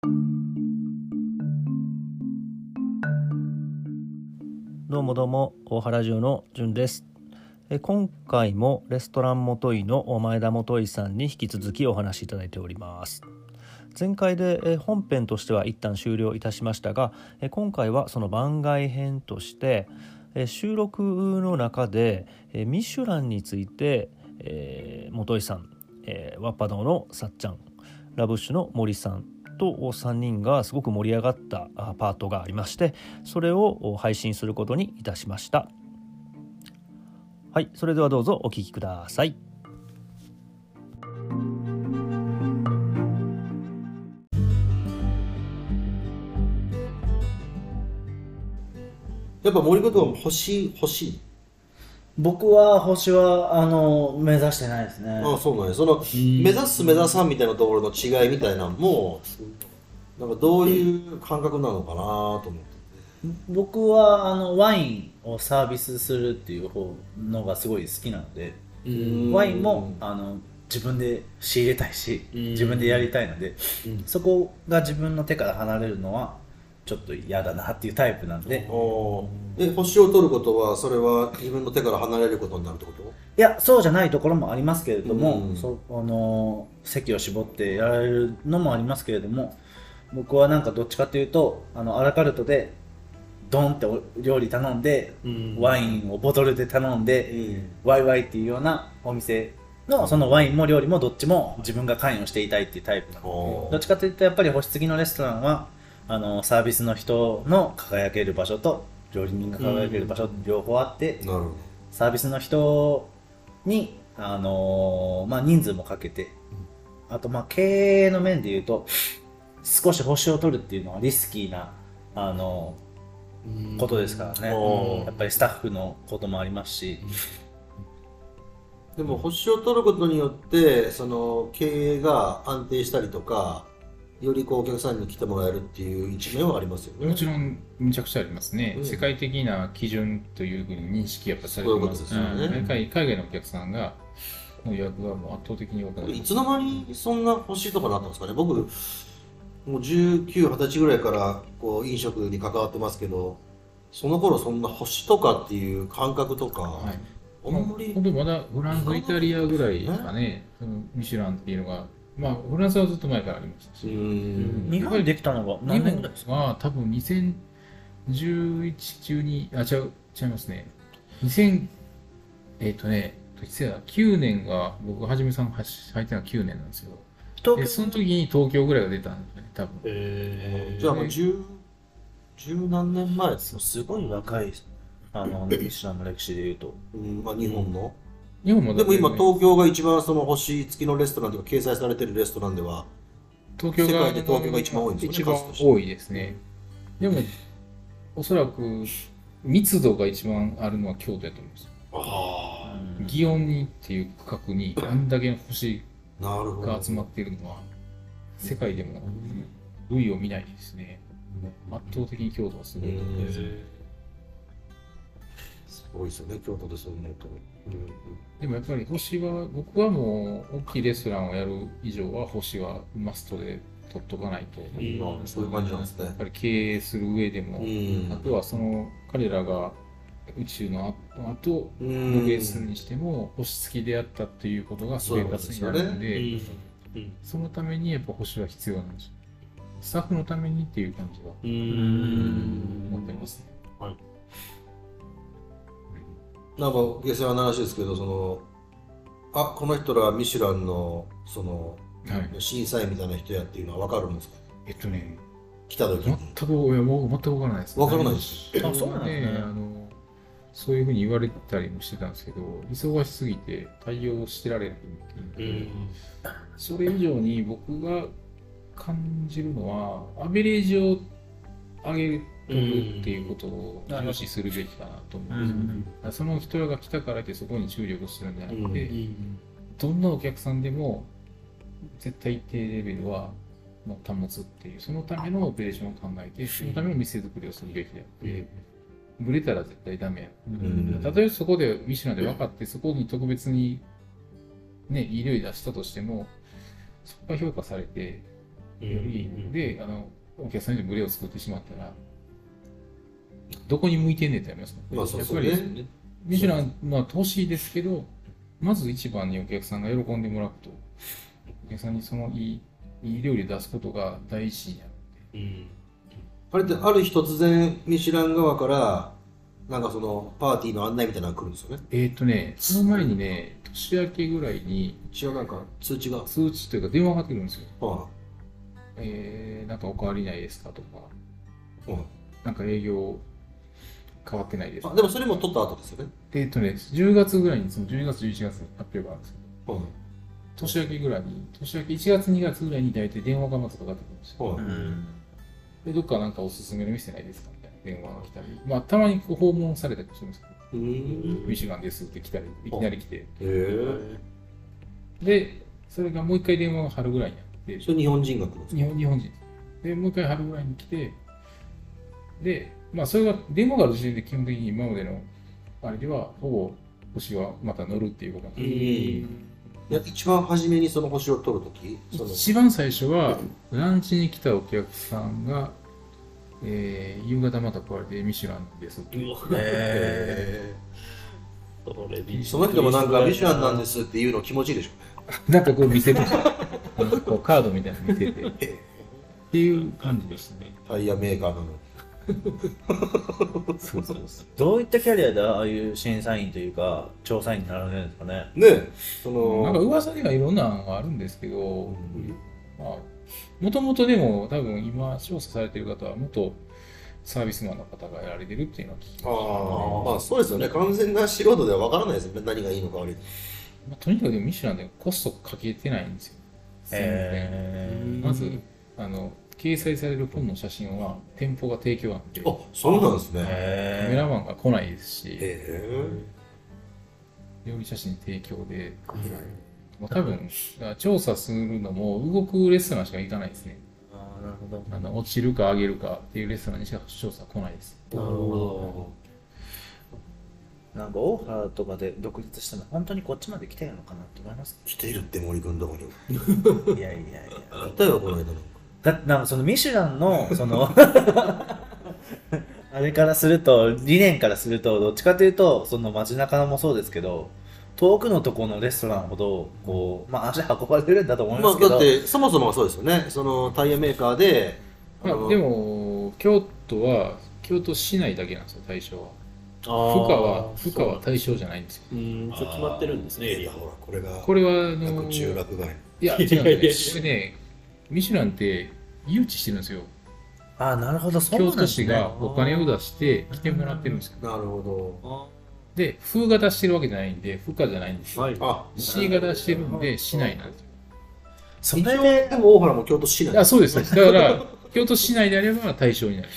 どうもどうも大原城のじゅんです。え今回もレストラン元井の前田元井さんに引き続きお話しいただいております。前回でえ本編としては一旦終了いたしましたがえ今回はその番外編としてえ収録の中でえミシュランについてえ元井さんえワッパ堂のさっちゃんラブッシュの森さんと3人がすごく盛り上がったパートがありましてそれを配信することにいたしました。はいそれではどうぞお聞きください。やっぱ森君とかも欲しい欲しい。僕は星はあの目指してないですね。ああそうなんや。その目指す目指さんみたいなところの違いみたいなのもなんかどういう感覚なのかなと思って。僕はあのワインをサービスするっていう方のがすごい好きなのでワインもあの自分で仕入れたいし自分でやりたいのでそこが自分の手から離れるのはちょっと嫌だなっていうタイプなんで。え星を取ることはそれは自分の手から離れることになるってこと？いやそうじゃないところもありますけれども、うん。そあの席を絞ってやられるのもありますけれども僕はなんかどっちかというとあのアラカルトでドンってお料理頼んで、ワインをボトルで頼んで、ワイワイっていうようなお店のそのワインも料理もどっちも自分が関与していたいっていうタイプなので。どっちかというとやっぱり星付きのレストランはあのサービスの人の輝ける場所と料理人が輝ける場所両方あって、なるほど。サービスの人に、あのーまあ、人数もかけて、あとまあ経営の面で言うと少し星を取るっていうのはリスキーな、あのことですからね、やっぱりスタッフのこともありますし、でも星を取ることによってその経営が安定したりとかよりこうお客さんに来てもらえるっていう一面はありますよね。もちろん、むちゃくちゃありますね、うん。世界的な基準というふうに認識やっぱされてます。そういうことですよね。うん。海海外のお客さんが、の予約がもう圧倒的に多くなります。いつの間にそんな星とかなったんですかね。僕もう19、20歳ぐらいからこう飲食に関わってますけどその頃そんな星とかっていう感覚とか、はい。あんまり本当まだフランス、イタリアぐらいですかね、そのミシュランっていうのが、まあ、フランスはずっと前からありましたし、うん。日本にできたのが日何年ぐらいですか？本は多分2011中に、あ、違う、違いますね。2000、えっ、とね、いつや9年が、僕、はじめさんが入ったのが9年なんですよ。で、東その時に東京ぐらいが出たんですよね、多分。じゃあもう十十何年前です京すごい若いあのミシュランの歴史で言うと。うんまあ、日本の、日本もでも今ね東京が一番その星付きのレストランとか掲載されてるレストランでは東京が世界で東京が一番多いんですよね一番多いですね。でも、おそらく密度が一番あるのは京都やと思います。あ祇園にっていう区画にあんだけの星が集まっているのは、世界でも類を見ないですね。圧倒的に京都はすごいと思います。すごいですよね京都でそう思う。と、でもやっぱり星は、僕はもう大きいレストランをやる以上は星はマストで取っとかないと。そういう感じなんですね。やっぱり経営する上でも、うん。あとはその彼らが宇宙の後後うん。のベースにしても星付きであったっていうことがステータスになるのでそのためにやっぱ星は必要なんですよ。スタッフのためにっていう感じは思ってますねなんか下世話な話ですけどそのあこの人らミシュランのそのはい。審査員みたいな人やっていうのは分かるんですか？えっとね来た時に。全くいやもう全く分からないです。分からないです。あそうなんですね。あのそういうふうに言われたりもしてたんですけど忙しすぎて対応してられるっていう。それ以上に僕が感じるのは、アベレージを上げるっていうことを重視するべきかなと思うんですよ。だからその人が来たからってそこに注力するんじゃなくて、どんなお客さんでも絶対一定レベルは保つっていう、そのためのオペレーションを考えて、そのための店作りをするべきであって、ブレたら絶対ダメや。うんたとえそこでミシュランで分かって、そこに特別にね、いい料理出したとしても、そこが評価されて、より、であのお客さんに群れを作ってしまったらどこに向いてんねんってありますまあそうやっぱりそうね。ミシュランまあ投資ですけどまず一番にお客さんが喜んでもらうと。お客さんにそのいいいい料理を出すことが第一になる。あれってある日突然ミシュラン側からなんかそのパーティーの案内みたいなのが来るんですよね。えーっ、とねその前にね年明けぐらいに一応なんか通知が。通知というか電話がかかってくるんですよ。はえー、なんかお変わりないですかとか。いはいなんか営業変わってないです。かあでもそれも取った後ですよね？えーっとね、10月ぐらいに、その12月、11月に発表があるんですよ。はい。年明けぐらいに、年明け1月、2月ぐらいに大体電話がまずかかってくるんですよ。はい。で、どっかなんかおすすめの店ないですか？みたいな電話が来たり、まあ、たまにこう訪問されたりもするんですけど、うーん。ミシュランですって来たり、いきなり来て、へえ。で、それがもう一回電話が春ぐらいにあって、それ日本人が来るんですか？日本日本人。で、もう一回春ぐらいに来て、で、まあ、それが電話がある時点で基本的に今までのあれでは、ほぼ星はまた乗るっていうことなんです。いや一番初めにその星を取るとき一番最初はランチに来たお客さんが、えー夕方また来られてミシュランですってー。その人もなんかミシュランなんですっていうの気持ちいいでしょ。なんかこう見せて こうカードみたいなの見せてっていう感じでしたね。タイヤメーカーなのにそうそうそう。どういったキャリアでああいう審査員というか調査員になられるんですかね？ねえそなんかの噂ではいろんなのがあるんですけど、まあもともとでも多分今調査されてる方は元サービスマンの方がやられてるっていうのは聞きまああまあそうですよね。完全な素人ではわからないですよね。何がいいのか悪いの。かまあ、とにかくでもミシュランでコストかけてないんですよ。全然。へーまずあの掲載される本の写真は店舗が提供なんであそうなんですね。カメへラマンが来ないですし料理写真提供で、まあ、多分調査するのも動くレストランしか行かないですね。ああなるほど。あの落ちるか上げるかっていうレストランにしか調査来ないです。なるほなんか大原とかで独立したの本当にこっちまで来てるのかなって思います来ているって森君どこに？いやいやいや。いたよこの間のだってなんかそのミシュランの その あれからすると理念からするとどっちかというとその街中もそうですけど遠くのところのレストランほどこうまあ足運ばれるんだと思いますけど、まあだってそもそもがそうですよね。そのタイヤメーカーでまあ、でも京都は京都市内だけなんですよ対象は。ど負荷は負荷は対象じゃないんですよ。うん。決まってるんですねエリアほらこれがこれはあの学中学外いや、違うんでね、ミシュランって誘致してるんですよ。ああなるほどそう京都なんですね市がお金を出して来てもらってるんですよ。なるほどで、風が出してるわけじゃないんで、負荷じゃないんですよ。はいあ市が出してるんで、市内なんですよ。それででも大原も京都市内あそうです。だから、京都市内であれば対象になる。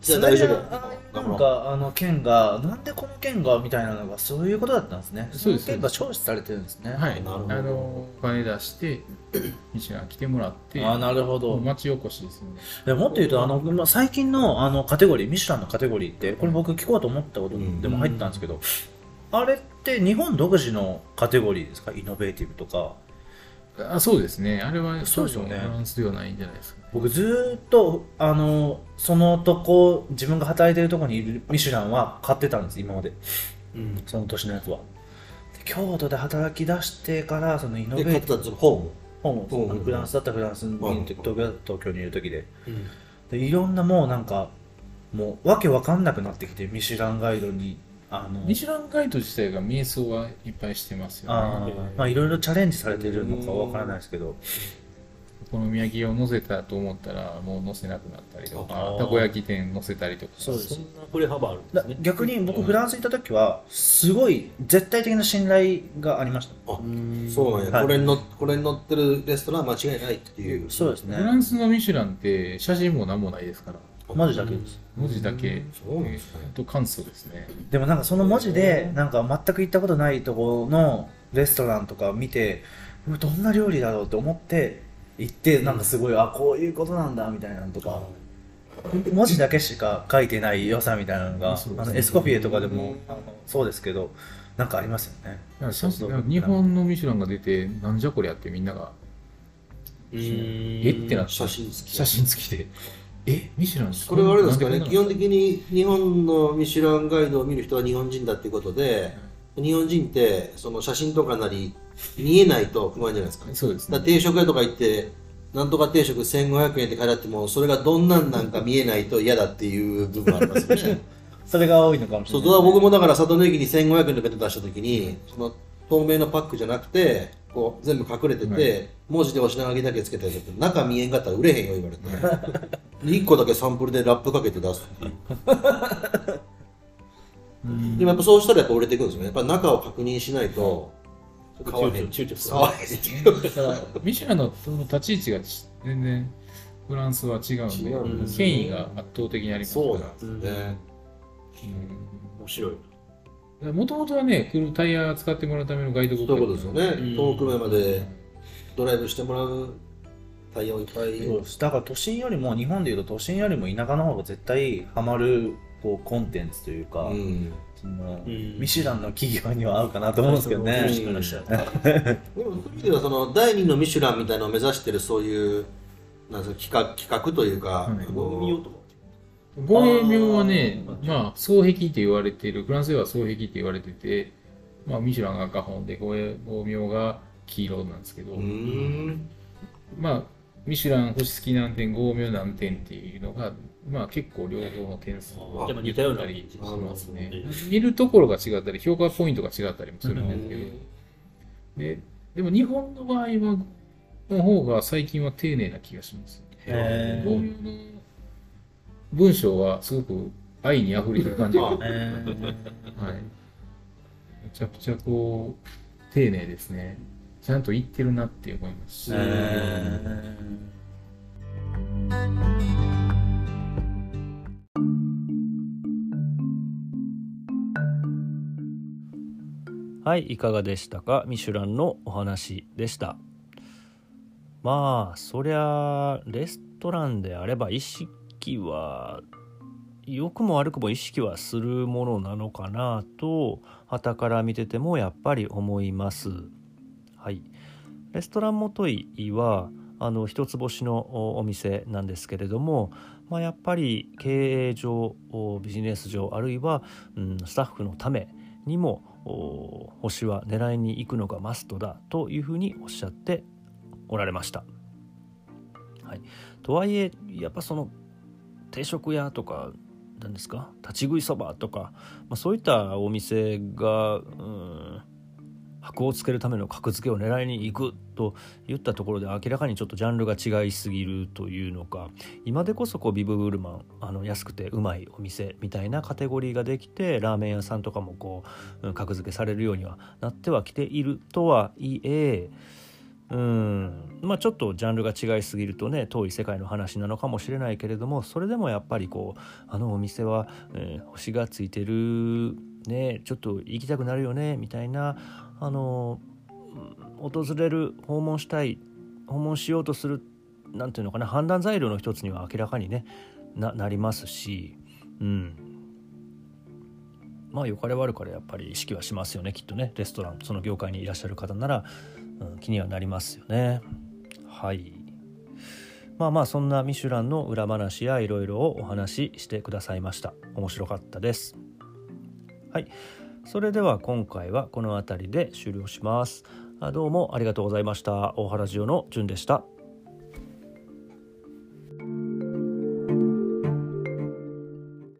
じゃあ大丈夫なんかあの県がなんでこの県がみたいなのがそういうことだったんですね。そうですの県が消費されてるんですね。はい。なるほど。あの、お金出して、ミシュラン来てもらって、ああなるほど。町おこしですね。でもっと言うとあの、まあ、最近のあのカテゴリーミシュランのカテゴリーってこれ僕聞こうと思ったことでも入ったんですけど、あれって日本独自のカテゴリーですか？イノベーティブとかあそうですね。あれは、そうですよね。フランスではないんじゃないですか。僕ずーっとあのそのとこ自分が働いてるとこにいるミシュランは買ってたんです今まで。うん。その年のやつは。で京都で働き出してからそのイノベーティブで買ってたんですよ本本をうんあのフランスだったらフランスにうん東京だったら東京にいる時で。うん。でいろんなもうなんかもうわけわかんなくなってきてミシュランガイドにあのミシュランガイド自体が瞑想はいっぱいしてますよあね。ー。まあいろいろチャレンジされてるのかわからないですけど。お好み焼きを乗せたと思ったらもう乗せなくなったりとあかー。たこ焼き店乗せたりとか。そうです。そんな振れ幅あるんでだすね。逆に僕フランス行った時はすごい絶対的な信頼がありました。あうん。そうなんや、はい。これにのこれに載ってるレストランは間違いないっていう。そうですね。フランスのミシュランって写真も何もないですから文字だけです。文字だけ。そうですね。えーと簡素ですね。でもなんかその文字でなんか全く行ったことないところのレストランとか見てどんな料理だろうって思って行ってなんかすごいあこういうことなんだみたいなのとか文字だけしか書いてない良さみたいなのがあのエスコフィエとかでもあのそうですけどなんかありますよね。日本のミシュランが出てなんじゃこりゃってみんながえってなって写真付き写真付きでえミシュランこれはあれですかねなんこんなの？基本的に日本のミシュランガイドを見る人は日本人だっていうことで日本人ってその写真とかなり見えないと不安じゃないですか？そうですね。定食屋とか行ってなんとか定食1500円って書いてあってもそれがどんなんなんか見えないと嫌だっていう部分ありますよね。それが多いのかもしれない。そう僕もだから里の駅に1500円の弁当出した時にその透明のパックじゃなくてこう全部隠れてて、は文字でお品書きだけつけてて中見えんかったら売れへんよ言われて。で1個だけサンプルでラップかけて出すっていう。でもやっぱそうしたらやっぱ売れていくんですよね。やっぱ中を確認しないと買わへん躊躇する。ミシュランの立ち位置がち全然フランスは違うんで違うんです権威が圧倒的にありますから。そうなんですね。面白いもともとはね来るタイヤ使ってもらうためのガイドブック。そういうことですよね、うん。遠く目までドライブしてもらうタイヤをいっぱい。そうですだから都心よりも日本でいうと都心よりも田舎の方が絶対ハマるこうコンテンツというか、うん。そのうん。ミシュランの企業には合うかなと思うんですけどね、うんでもそうい。う意味ではその第二のミシュランみたいなのを目指してるそういうなんですか企画企画というか、はい。あの防衛病はね、まあ、双璧って言われてる、フランスでは双璧って言われてて、まあ、ミシュランが赤本で、防衛防病が黄色なんですけど、うーん。まあ、ミシュラン星付き何点、合名何点っていうのが、まあ結構両方の点数をでも似たようなりしますね。うん。見るところが違ったり、評価ポイントが違ったりもするんですけど、ででも日本の場合は、の方が最近は丁寧な気がします。合名の文章はすごく愛に溢れてる感じが、はい、えーめちゃくちゃこう、丁寧ですね。ちゃんと言ってるなって思います。し、えはいいかがでしたか？ミシュランのお話でした。まあそりゃレストランであれば意識識は良くも悪くも意識はするものなのかなと傍から見ててもやっぱり思います。はい。レストランもといはあの一つ星のお店なんですけれども、まあ、やっぱり経営上ビジネス上あるいは、うん、スタッフのためにも星は狙いに行くのがマストだというふうにおっしゃっておられました。はい、とはいえやっぱその定食屋とか何ですか？立ち食いそばとか、まあ、そういったお店がうん箔をつけるための格付けを狙いに行くといったところで明らかにちょっとジャンルが違いすぎるというのか。今でこそこうビブグルマンあの安くてうまいお店みたいなカテゴリーができてラーメン屋さんとかもこう格付けされるようにはなってはきているとはいえうん。まあちょっとジャンルが違いすぎるとね遠い世界の話なのかもしれないけれどもそれでもやっぱりこうあのお店は、えー星がついてるねちょっと行きたくなるよねみたいなあの訪れる訪問したい訪問しようとするなんていうのかな判断材料の一つには明らかにねなりますしうん。まあ良かれ悪かれやっぱり意識はしますよねきっとね。レストランその業界にいらっしゃる方なら、うん、気にはなりますよね。はい。まあまあそんなミシュランの裏話やいろいろをお話ししてくださいました。面白かったです。はい。それでは今回はこの辺りで終了します。あどうもありがとうございました。大原ジオのじゅんでした。